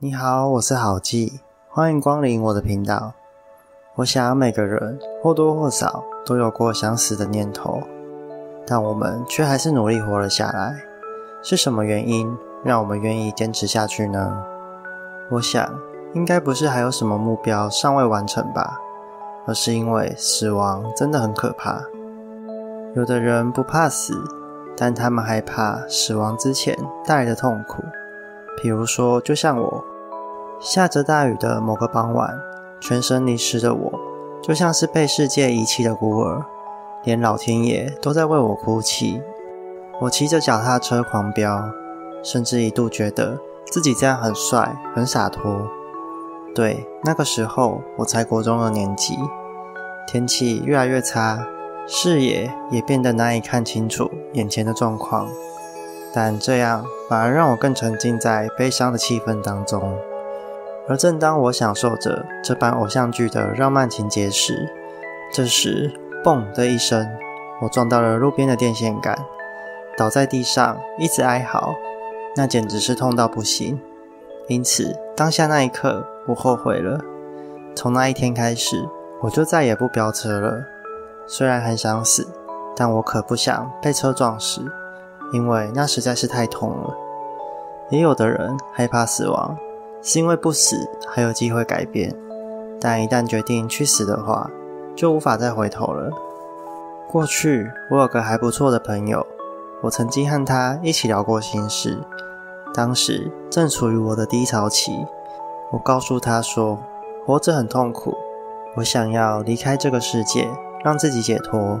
你好，我是郝记，欢迎光临我的频道。我想每个人或多或少都有过想死的念头，但我们却还是努力活了下来。是什么原因让我们愿意坚持下去呢？我想，应该不是还有什么目标尚未完成吧，而是因为死亡真的很可怕。有的人不怕死，但他们害怕死亡之前带来的痛苦。比如说，就像我，下着大雨的某个傍晚，全身淋湿的我，就像是被世界遗弃的孤儿，连老天爷都在为我哭泣。我骑着脚踏车狂飙，甚至一度觉得自己这样很帅、很洒脱。对，那个时候我才国中的年级，天气越来越差，视野也变得难以看清楚眼前的状况。但这样反而让我更沉浸在悲伤的气氛当中。而正当我享受着这般偶像剧的浪漫情节时，这时“嘣”的一声，我撞到了路边的电线杆。倒在地上，一直哀嚎，那简直是痛到不行。因此，当下那一刻，我后悔了。从那一天开始，我就再也不飙车了。虽然很想死，但我可不想被车撞死，因为那实在是太痛了。也有的人害怕死亡，是因为不死还有机会改变，但一旦决定去死的话，就无法再回头了。过去，我有个还不错的朋友。我曾经和他一起聊过心事，当时正处于我的低潮期。我告诉他说，活着很痛苦，我想要离开这个世界，让自己解脱。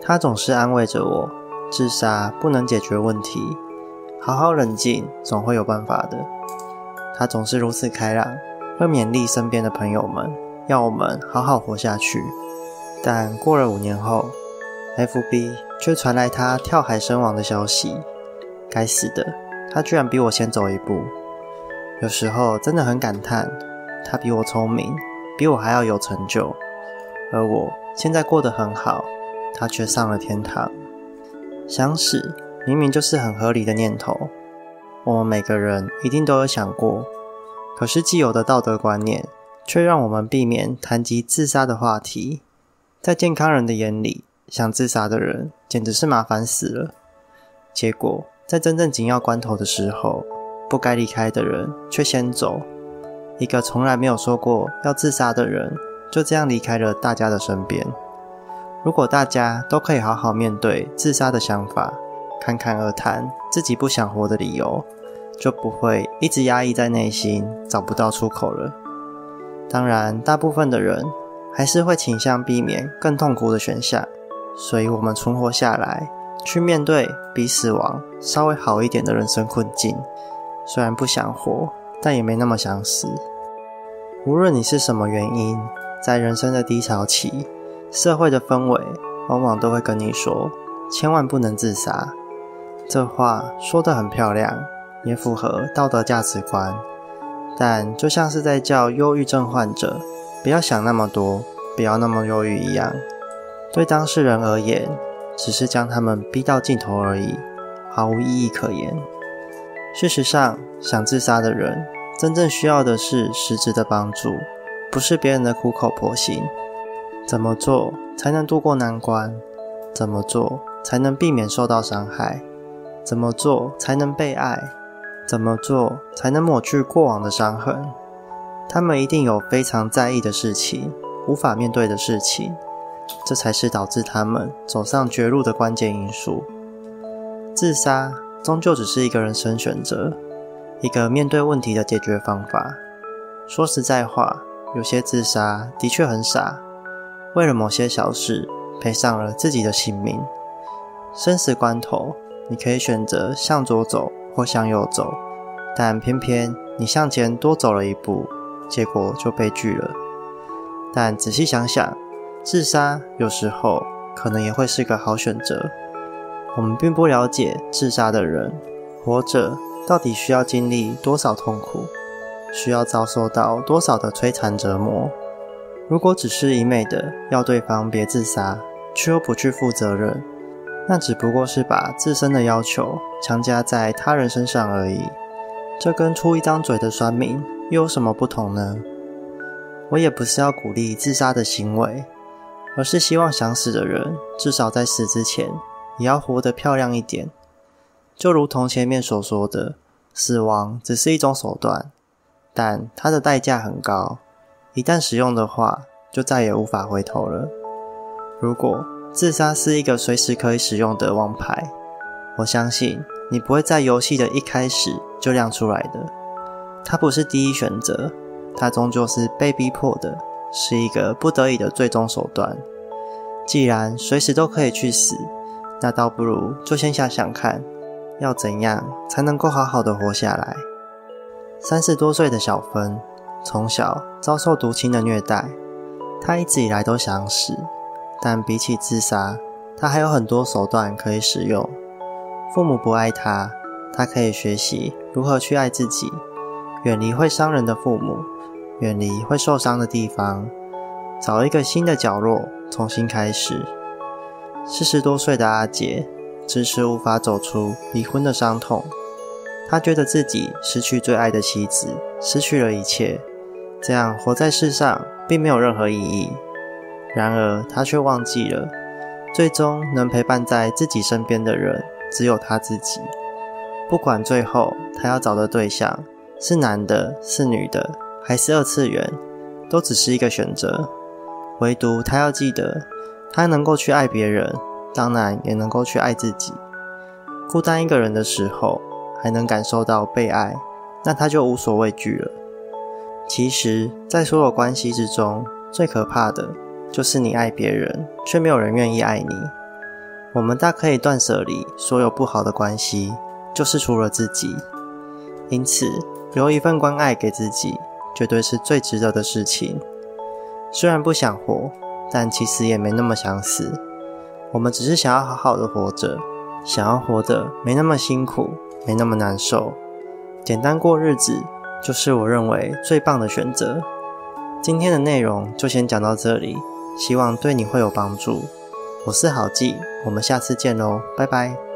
他总是安慰着我，自杀不能解决问题，好好冷静，总会有办法的。他总是如此开朗，会勉励身边的朋友们，要我们好好活下去。但过了五年后，FB 却传来他跳海身亡的消息。该死的，他居然比我先走一步。有时候真的很感叹，他比我聪明，比我还要有成就，而我现在过得很好，他却上了天堂。想死明明就是很合理的念头，我们每个人一定都有想过。可是既有的道德观念，却让我们避免谈及自杀的话题。在健康人的眼里，想自杀的人简直是麻烦死了。结果在真正紧要关头的时候，不该离开的人却先走。一个从来没有说过要自杀的人，就这样离开了大家的身边。如果大家都可以好好面对自杀的想法，侃侃而谈自己不想活的理由，就不会一直压抑在内心，找不到出口了。当然，大部分的人还是会倾向避免更痛苦的选项。所以，我们存活下来，去面对比死亡稍微好一点的人生困境。虽然不想活，但也没那么想死。无论你是什么原因，在人生的低潮期，社会的氛围往往都会跟你说：“千万不能自杀。”这话说得很漂亮，也符合道德价值观。但就像是在叫忧郁症患者不要想那么多，不要那么忧郁一样。对当事人而言，只是将他们逼到尽头而已，毫无意义可言。事实上，想自杀的人真正需要的是实质的帮助，不是别人的苦口婆心。怎么做才能度过难关？怎么做才能避免受到伤害？怎么做才能被爱？怎么做才能抹去过往的伤痕？他们一定有非常在意的事情，无法面对的事情。这才是导致他们走上绝路的关键因素。自杀终究只是一个人生选择，一个面对问题的解决方法。说实在话，有些自杀的确很傻，为了某些小事赔上了自己的性命。生死关头，你可以选择向左走或向右走，但偏偏你向前多走了一步，结果就悲剧了。但仔细想想。自杀有时候可能也会是个好选择。我们并不了解自杀的人活着到底需要经历多少痛苦，需要遭受到多少的摧残折磨。如果只是一昧的要对方别自杀，却又不去负责任，那只不过是把自身的要求强加在他人身上而已。这跟出一张嘴的酸民又有什么不同呢？我也不是要鼓励自杀的行为，而是希望想死的人至少在死之前也要活得漂亮一点。就如同前面所说的，死亡只是一种手段，但它的代价很高，一旦使用的话，就再也无法回头了。如果自杀是一个随时可以使用的王牌，我相信你不会在游戏的一开始就亮出来的。它不是第一选择，它终究是被逼迫的，是一个不得已的最终手段。既然随时都可以去死，那倒不如就先想想看，要怎样才能够好好的活下来。三十多岁的小芬，从小遭受毒亲的虐待，她一直以来都想死。但比起自杀，他还有很多手段可以使用。父母不爱他，他可以学习如何去爱自己，远离会伤人的父母，远离会受伤的地方，找一个新的角落，重新开始。四十多岁的阿杰，迟迟无法走出离婚的伤痛。他觉得自己失去最爱的妻子，失去了一切，这样活在世上并没有任何意义。然而，他却忘记了，最终能陪伴在自己身边的人只有他自己。不管最后他要找的对象是男的、是女的，还是二次元，都只是一个选择。唯独他要记得，他能够去爱别人，当然也能够去爱自己。孤单一个人的时候，还能感受到被爱，那他就无所畏惧了。其实，在所有关系之中，最可怕的。就是你爱别人，却没有人愿意爱你。我们大可以断舍离所有不好的关系，就是除了自己。因此，留一份关爱给自己，绝对是最值得的事情。虽然不想活，但其实也没那么想死。我们只是想要好好的活着，想要活得没那么辛苦，没那么难受，简单过日子，就是我认为最棒的选择。今天的内容就先讲到这里。希望对你会有帮助。我是郝记，我们下次见喽，拜拜。